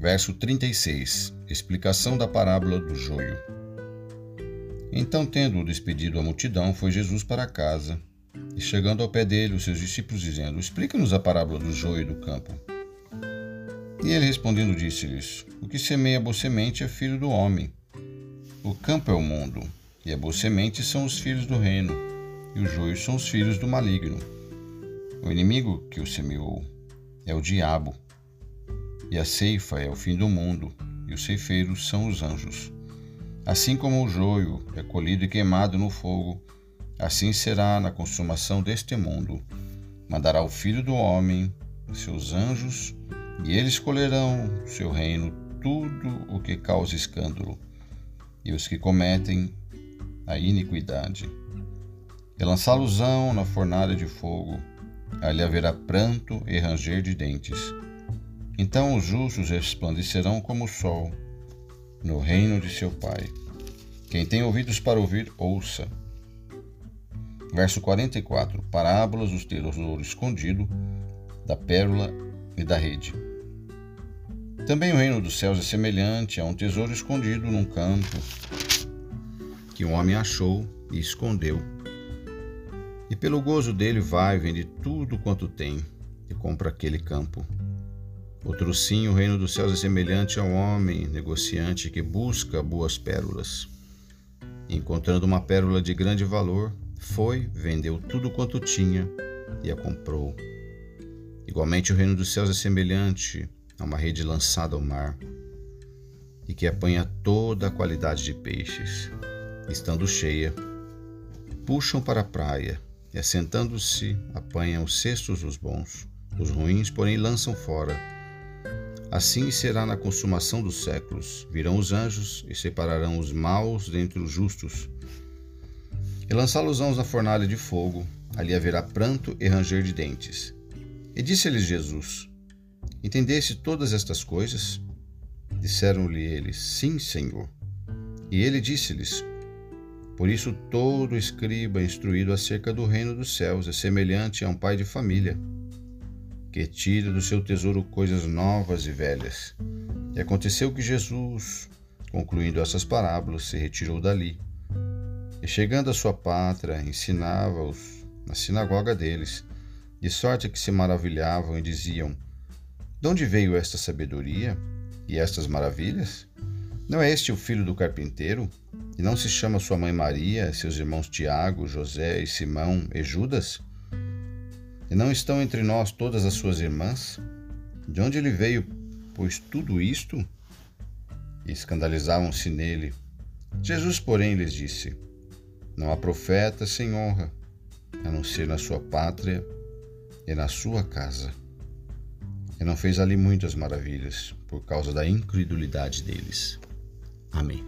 Verso 36 Explicação da parábola do joio. Então, tendo despedido a multidão, foi Jesus para casa. E chegando ao pé dele, os seus discípulos dizendo: Explica-nos a parábola do joio e do campo. E ele respondendo disse-lhes: O que semeia boa semente é filho do homem. O campo é o mundo, e a boa semente são os filhos do reino, e os joios são os filhos do maligno. O inimigo que o semeou é o diabo, e a ceifa é o fim do mundo, e os ceifeiros são os anjos. Assim como o joio é colhido e queimado no fogo, assim será na consumação deste mundo. Mandará o Filho do Homem, seus anjos, e eles colherão seu reino tudo o que causa escândalo, e os que cometem a iniquidade. E lançá-los-ão na fornalha de fogo, ali haverá pranto e ranger de dentes. Então os justos resplandecerão como o sol no reino de seu Pai. Quem tem ouvidos para ouvir, ouça. Verso 44: Parábolas dos tesouro escondido, da pérola e da rede. Também o reino dos céus é semelhante a um tesouro escondido num campo que um homem achou e escondeu. E pelo gozo dele vai, vende tudo quanto tem e compra aquele campo. Outro sim, o reino dos céus é semelhante ao homem negociante que busca boas pérolas. encontrando uma pérola de grande valor, foi, vendeu tudo quanto tinha e a comprou. Igualmente, o reino dos céus é semelhante a uma rede lançada ao mar e que apanha toda a qualidade de peixes. Estando cheia, puxam para a praia e, assentando-se, apanham os cestos dos bons. Os ruins, porém, lançam fora Assim será na consumação dos séculos. Virão os anjos e separarão os maus dentre os justos. E lançá-los-ão na fornalha de fogo. Ali haverá pranto e ranger de dentes. E disse-lhes Jesus: Entendeste todas estas coisas? Disseram-lhe eles: Sim, Senhor. E ele disse-lhes: Por isso todo escriba instruído acerca do reino dos céus é semelhante a um pai de família que tira do seu tesouro coisas novas e velhas. E aconteceu que Jesus, concluindo essas parábolas, se retirou dali. E chegando à sua pátria, ensinava-os na sinagoga deles, de sorte que se maravilhavam e diziam: De onde veio esta sabedoria e estas maravilhas? Não é este o filho do carpinteiro? E não se chama sua mãe Maria, seus irmãos Tiago, José e Simão e Judas? E não estão entre nós todas as suas irmãs? De onde ele veio, pois tudo isto? E escandalizavam-se nele. Jesus, porém, lhes disse: Não há profeta sem honra, a não ser na sua pátria e na sua casa. E não fez ali muitas maravilhas, por causa da incredulidade deles. Amém.